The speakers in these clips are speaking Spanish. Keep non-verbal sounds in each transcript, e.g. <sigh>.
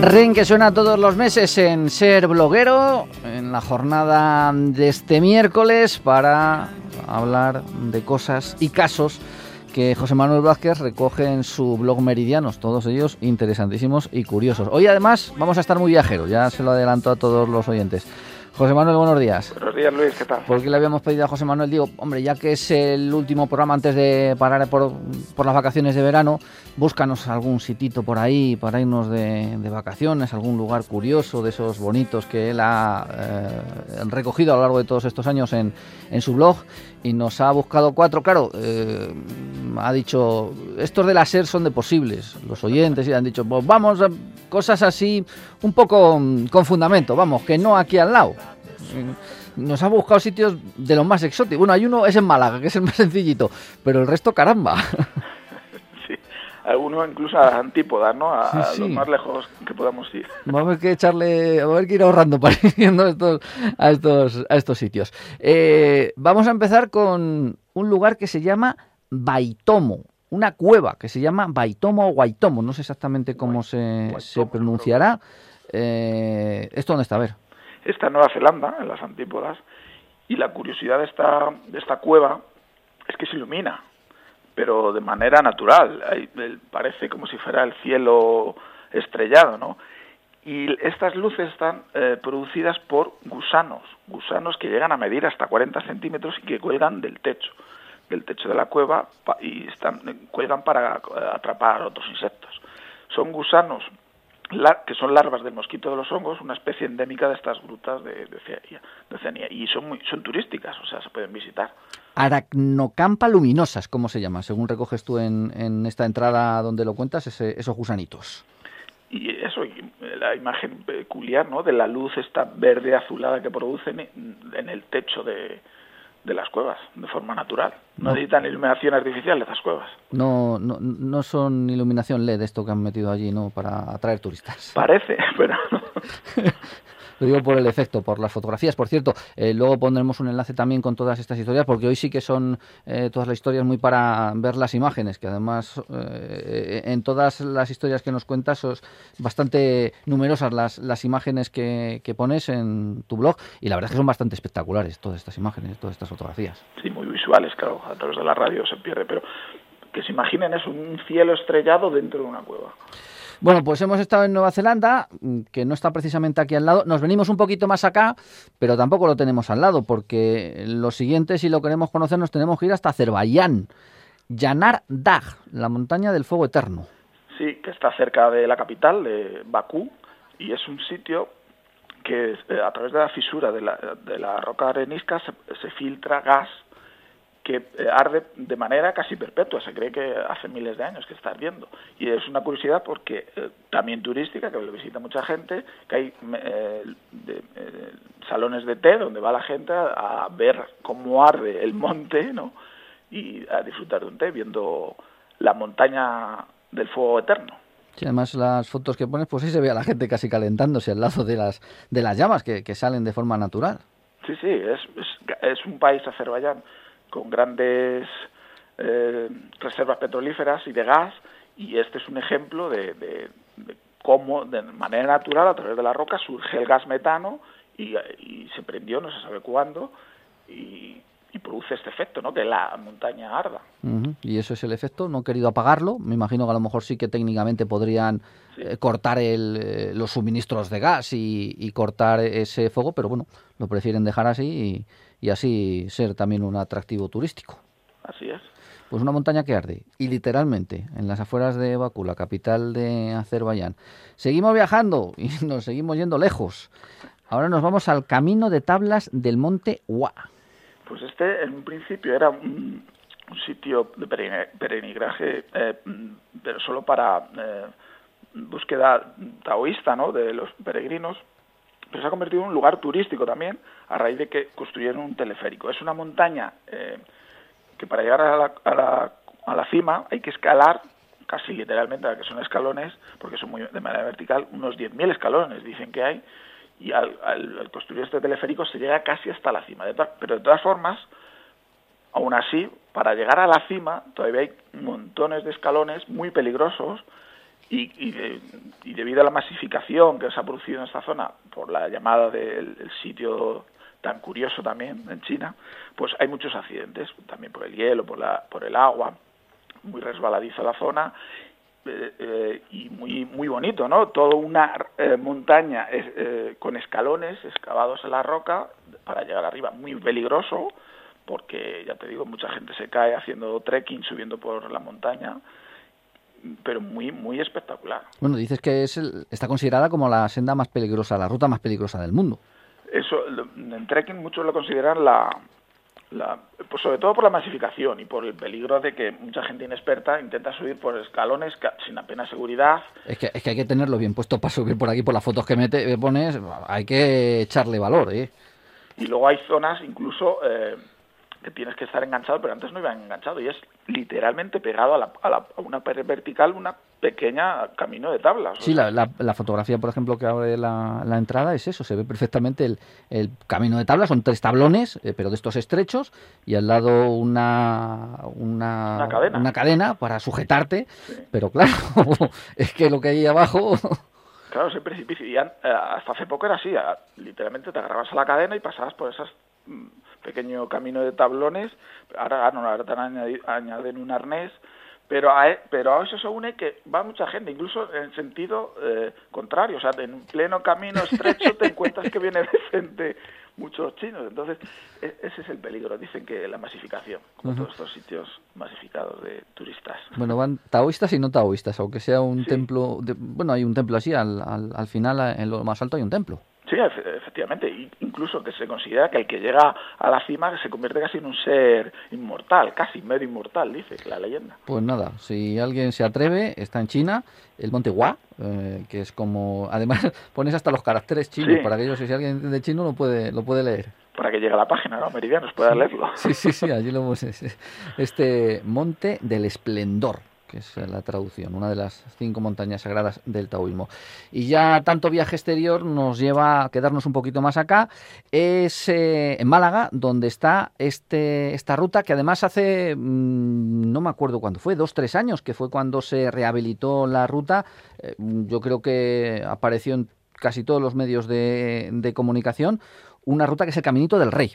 Ring que suena todos los meses en Ser Bloguero, en la jornada de este miércoles para hablar de cosas y casos que José Manuel Vázquez recoge en su blog Meridianos, todos ellos interesantísimos y curiosos. Hoy además vamos a estar muy viajeros, ya se lo adelanto a todos los oyentes. José Manuel, buenos días. Buenos días, Luis, ¿qué tal? Porque le habíamos pedido a José Manuel, digo, hombre, ya que es el último programa antes de parar por, las vacaciones de verano, búscanos algún sitito por ahí para irnos de, vacaciones, algún lugar curioso de esos bonitos que él ha eh, recogido a lo largo de todos estos años en, su blog y nos ha buscado cuatro. Claro, eh, ha dicho, estos de la SER son de posibles, los oyentes, y han dicho, pues vamos, cosas así, un poco mm, con fundamento, vamos, que no aquí al lado. Nos ha buscado sitios de los más exóticos. Bueno, hay uno, es en Málaga, que es el más sencillito, pero el resto, caramba. <laughs> Sí, algunos incluso a antípodas, ¿no? A, lo más lejos que podamos ir. <laughs> Vamos a que echarle, vamos a que ir ahorrando para ir yendo a estos, a estos, a estos sitios. Eh, vamos a empezar con un lugar que se llama Baitomo una cueva que se llama Baitomo o Guaitomo, no sé exactamente cómo se, se pronunciará. Eh, ¿Esto dónde está? A ver. Está en Nueva Zelanda, en las antípodas, y la curiosidad de esta, de esta cueva es que se ilumina, pero de manera natural. parece como si fuera el cielo estrellado, ¿no? Y estas luces están eh, producidas por gusanos, gusanos que llegan a medir hasta 40 centímetros y que cuelgan del techo del techo de la cueva y están, cuelgan para eh, atrapar otros insectos. Son gusanos que son larvas del mosquito de los hongos, una especie endémica de estas grutas de, de, y son muy, son turísticas, o sea, se pueden visitar. Aracnocampa luminosas, ¿cómo se llama? Según recoges tú en, en esta entrada donde lo cuentas, esos gusanitos. Y eso, la imagen peculiar, ¿no? De la luz esta verde azulada que producen en el techo de, de las cuevas de forma natural. No, necesitan iluminación artificial de esas cuevas. No, no, no son iluminación LED esto que han metido allí, ¿no? Para atraer turistas. Parece, <laughs> pero <laughs> Lo digo por el efecto, por las fotografías. Por cierto, eh, luego pondremos un enlace también con todas estas historias, porque hoy sí que son eh, todas las historias muy para ver las imágenes, que además eh, en todas las historias que nos cuentas son bastante numerosas las, las imágenes que, que, pones en tu blog, y la verdad es que son bastante espectaculares todas estas imágenes, todas estas fotografías. Sí, muy visuales, claro, a través de la radio se pierde, pero que se imaginen es un cielo estrellado dentro de una cueva. Bueno, pues hemos estado en Nueva Zelanda, mm, que no está precisamente aquí al lado. Nos venimos un poquito más acá, pero tampoco lo tenemos al lado, porque lo siguiente, si lo queremos conocer, nos tenemos que ir hasta Azerbaiyán. Yanar Dag, la montaña del fuego eterno. Sí, que está cerca de la capital, de Bakú, y es un sitio que eh, a través de la fisura de la, de la roca arenisca se filtra gas que eh, arde de manera casi perpetua, se cree que hace miles de años que está ardiendo. Y es una curiosidad porque eh, también turística, que lo visita mucha gente, que hay eh, salones de té donde va la gente a, ver cómo arde el monte, ¿no? Y a disfrutar de un té viendo la montaña del fuego eterno. Sí, además las fotos que pones, pues sí se ve a la gente casi calentándose al lado de las, de las llamas que, salen de forma natural. Sí, sí, es, es, es un país, Azerbaiyán, con grandes eh, reservas petrolíferas y de gas, y este es un ejemplo de, cómo, de manera natural, a través de la roca, surge el gas metano y, se prendió, no se sabe cuándo, y, produce este efecto, ¿no? Que la montaña arda. Y eso es el efecto, no he querido apagarlo, me imagino que a lo mejor sí que técnicamente podrían eh, cortar el, eh, los suministros de gas y, y, cortar ese fuego, pero bueno, lo prefieren dejar así y y así ser también un atractivo turístico. Así es. Pues una montaña que arde, y literalmente, en las afueras de Bakú, la capital de Azerbaiyán. Seguimos viajando y <laughs> nos seguimos yendo lejos. Ahora nos vamos al camino de tablas del monte Hua. Pues este en un principio era un, sitio de peregrinaje, eh, pero solo para eh, búsqueda taoísta ¿no? de los peregrinos pero se ha convertido en un lugar turístico también a raíz de que construyeron un teleférico. Es una montaña eh, que para llegar a la, a, la, a la, cima hay que escalar casi literalmente, que son escalones, porque son muy de manera vertical, unos 10.000 escalones dicen que hay, y al, al, construir este teleférico se llega casi hasta la cima. pero de todas formas, aún así, para llegar a la cima todavía hay montones de escalones muy peligrosos y, debido a la masificación que se ha producido en esta zona por la llamada del sitio tan curioso también en China, pues hay muchos accidentes, también por el hielo, por, la, por el agua, muy resbaladiza la zona eh, eh, y muy muy bonito, ¿no? Toda una eh, montaña con escalones excavados en la roca para llegar arriba, muy peligroso porque ya te digo, mucha gente se cae haciendo trekking, subiendo por la montaña pero muy muy espectacular. Bueno, dices que es está considerada como la senda más peligrosa, la ruta más peligrosa del mundo. Eso, en trekking muchos lo consideran la, la, pues sobre todo por la masificación y por el peligro de que mucha gente inexperta intenta subir por escalones sin apenas seguridad. Es que, es que hay que tenerlo bien puesto para subir por aquí, por las fotos que me pones, hay que echarle valor. ¿eh? Y luego hay zonas incluso eh, que tienes que estar enganchado, pero antes no iban enganchado y es literalmente pegado a, la, a, una pared vertical, una pequeña camino de tablas. Sí, la, la, fotografía, por ejemplo, que abre la, la, entrada es eso, se ve perfectamente el, el camino de tablas, son tres tablones, eh, pero de estos estrechos, y al lado una, una, una, cadena. para sujetarte, pero claro, <laughs> es que lo que hay abajo... Claro, ese precipicio, y eh, hasta hace poco era así, literalmente te agarrabas a la cadena y pasabas por esas pequeño camino de tablones, ahora, ah, no, ahora te añaden un arnés, pero a, e, pero a eso se une que va mucha gente, incluso en sentido eh, contrario, o sea, en pleno camino estrecho te encuentras que viene de frente muchos chinos, entonces e, ese es el peligro, dicen que la masificación, como todos estos sitios masificados de turistas. Bueno, van taoístas y no taoístas, aunque sea un templo, de, bueno, hay un templo así, al, al, al final en lo más alto hay un templo. Sí, efectivamente. Incluso que se considera que el que llega a la cima se convierte casi en un ser inmortal, casi medio inmortal, dice la leyenda. Pues nada, si alguien se atreve, está en China, el monte Hua, eh, que es como... Además, <laughs> pones hasta los caracteres chinos, para que ellos, si alguien entiende chino, lo puede, lo puede leer. Para que llegue a la página, ¿no? Meridianos, pueda leerlo. Sí, sí, sí, allí lo hemos... <laughs> Este monte del esplendor que es la traducción, una de las cinco montañas sagradas del taoísmo. Y ya tanto viaje exterior nos lleva a quedarnos un poquito más acá, es eh, en Málaga, donde está este, esta ruta que además hace, mm, no me acuerdo cuándo fue, dos, tres años, que fue cuando se rehabilitó la ruta, eh, yo creo que apareció en casi todos los medios de, de comunicación, una ruta que es el Caminito del Rey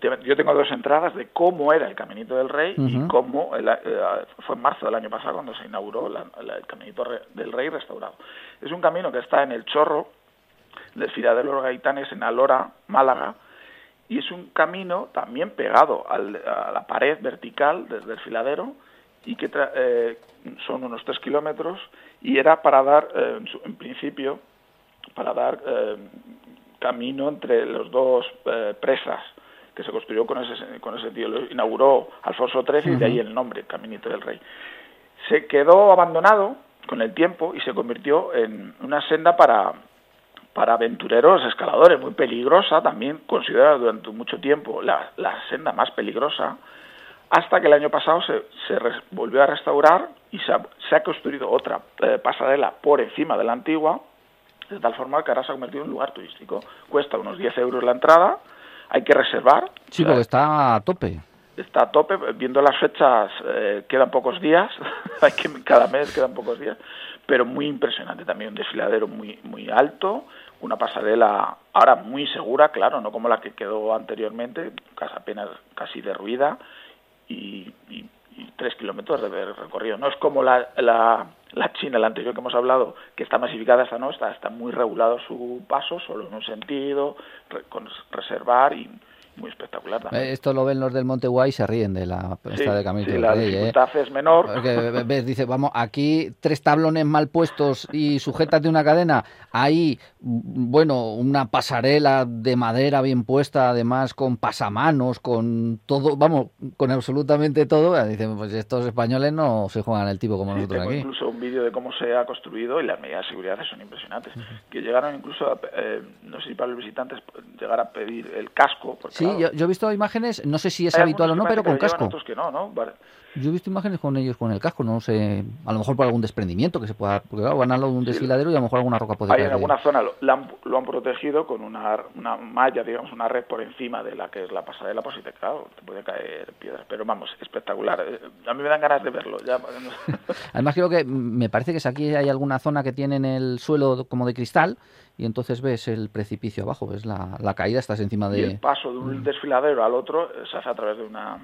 yo tengo dos entradas de cómo era el Caminito del Rey y cómo eh, fue en marzo del año pasado cuando se inauguró el Caminito del Rey restaurado. Es un camino que está en el Chorro del Ciudad de los Gaitanes en Alora, Málaga, y es un camino también pegado a la pared vertical del desfiladero y que eh, son unos tres kilómetros y era para dar, eh, en, principio, para dar camino entre los dos presas que se construyó con ese, con ese tío. Lo inauguró Alfonso XIII y de ahí el nombre, Caminito del Rey. Se quedó abandonado con el tiempo y se convirtió en una senda para, para aventureros escaladores, muy peligrosa, también considerada durante mucho tiempo la, la senda más peligrosa, hasta que el año pasado se, se volvió a restaurar y se ha, se ha construido otra eh, pasarela por encima de la antigua, de tal forma que ahora se ha convertido en un lugar turístico. Cuesta unos 10 euros la entrada, hay que reservar. Sí, porque está a tope. Está a tope, viendo las fechas eh, quedan pocos días, <laughs> hay que cada mes quedan pocos días, pero muy impresionante también, un desfiladero muy muy alto, una pasarela ahora muy segura, claro, no como la que quedó anteriormente, casi apenas casi derruida y, y tres kilómetros de recorrido. No es como la, la, la, China, la anterior que hemos hablado, que está masificada, esta no, está, está muy regulado su paso, solo en un sentido, con reservar y muy espectacular también. Eh, esto lo ven los del Monte Guay y se ríen de la esta de Camino sí, la Rey, dificultad es menor. Porque ves, dice, vamos, aquí tres tablones mal puestos y sujetas de una cadena, ahí, bueno, una pasarela de madera bien puesta, además con pasamanos, con todo, vamos, con absolutamente todo. Dicen, pues estos españoles no se juegan el tipo como nosotros tengo aquí. incluso un vídeo de cómo se ha construido y las medidas de seguridad son impresionantes. Que llegaron incluso, a, eh, no sé si para los visitantes, llegar a pedir el casco. Porque, sí, yo, he visto imágenes, no sé si es habitual o no, pero con casco. que no, ¿no? Yo he visto imágenes con ellos con el casco, no sé, a lo mejor por algún desprendimiento que se pueda, porque claro, van a lo de un desfiladero y a lo mejor alguna roca puede Hay caer en de- alguna zona lo, la han, lo han protegido con una, una malla, digamos, una red por encima de la que es la pasarela, pues si te, claro, te puede caer piedras. Pero vamos, espectacular. Eh, A mí me dan ganas de verlo. Ya, <laughs> Además creo que mm, me parece que si aquí hay alguna zona que tienen el suelo como de cristal y entonces ves el precipicio abajo, ves la, la caída, estás encima y el de... paso de un desfiladero al otro eh, se hace a través de una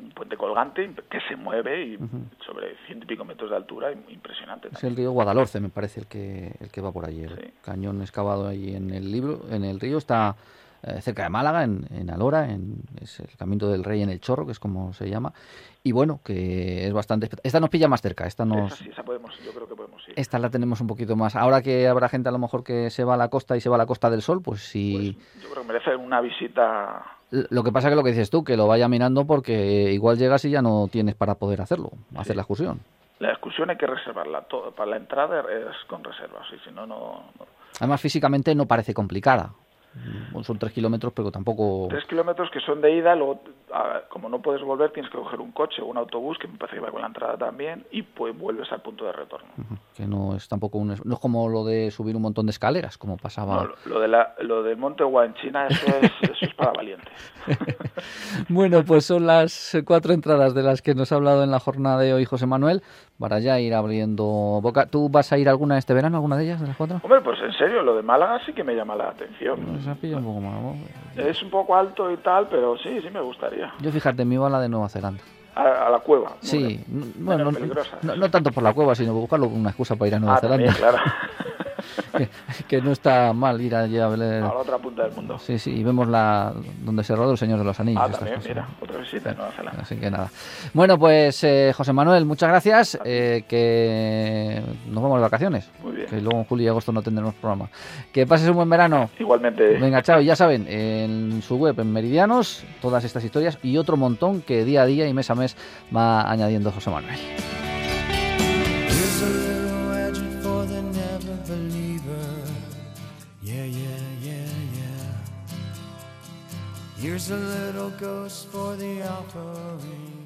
un puente colgante que se mueve y sobre ciento y pico metros de altura, im- impresionante. Es el río Guadalhorce, me parece, el que, el que va por allí. El Sí. cañón excavado ahí en el libro, en el río, está eh, cerca de Málaga, en, en Alora, en, es el Camino del Rey en el Chorro, que es como se llama. Y bueno, que es bastante... Esta nos pilla más cerca, esta nos... Esa sí, esa podemos, yo creo que podemos ir. Esta la tenemos un poquito más. Ahora que habrá gente a lo mejor que se va a la costa y se va a la costa del sol, pues sí... Pues yo creo que merece una visita. Lo que pasa que lo que dices tú, que lo vaya mirando porque igual llegas y ya no tienes para poder hacerlo, hacer la excursión. La excursión hay que reservarla. Todo, para la entrada es con reservas, y si no. no. Además, físicamente no parece complicada. Son tres kilómetros, pero tampoco... Tres kilómetros que son de ida, luego, como no puedes volver, tienes que coger un coche o un autobús, que me parece que va con la entrada también, y pues vuelves al punto de retorno. Que no es tampoco un, no es como lo de subir un montón de escaleras, como pasaba. No, lo, de la, lo del Monte Huanchina, eso es, <laughs> eso es para valientes. <laughs> Bueno, pues son las cuatro entradas de las que nos ha hablado en la jornada de hoy José Manuel, para ya ir abriendo boca. ¿Tú vas a ir alguna este verano, alguna de ellas, de las cuatro? Hombre, pues en serio, lo de Málaga sí que me llama la atención. Ha pillado un poco más. ¿no? Es un poco alto y tal, pero sí, sí me gustaría. Yo fíjate, me iba a la de Nueva Zelanda. A, a la cueva. Sí, bueno, no, peligrosa. no- no tanto por la cueva, sino buscarlo una excusa para ir a Nueva Ah, también, Zelanda. claro. <laughs> que, <laughs> que no está mal ir allí a ver. a la otra punta del mundo. Sí, sí, y vemos la donde se rodó el Señor de los Anillos. Ah, también, cosas. mira, otra visita en Nueva Zelanda. Así que nada. Bueno, pues eh, José Manuel, muchas gracias. eh, que nos vamos de vacaciones. Muy bien. Que luego en julio y agosto no tendremos programa. Que pases un buen verano. Igualmente, Venga, chao. Y ya saben, en su web, en Meridianos, todas estas historias y otro montón que día a día y mes a mes va añadiendo José Manuel. Here's a little ghost for the offering.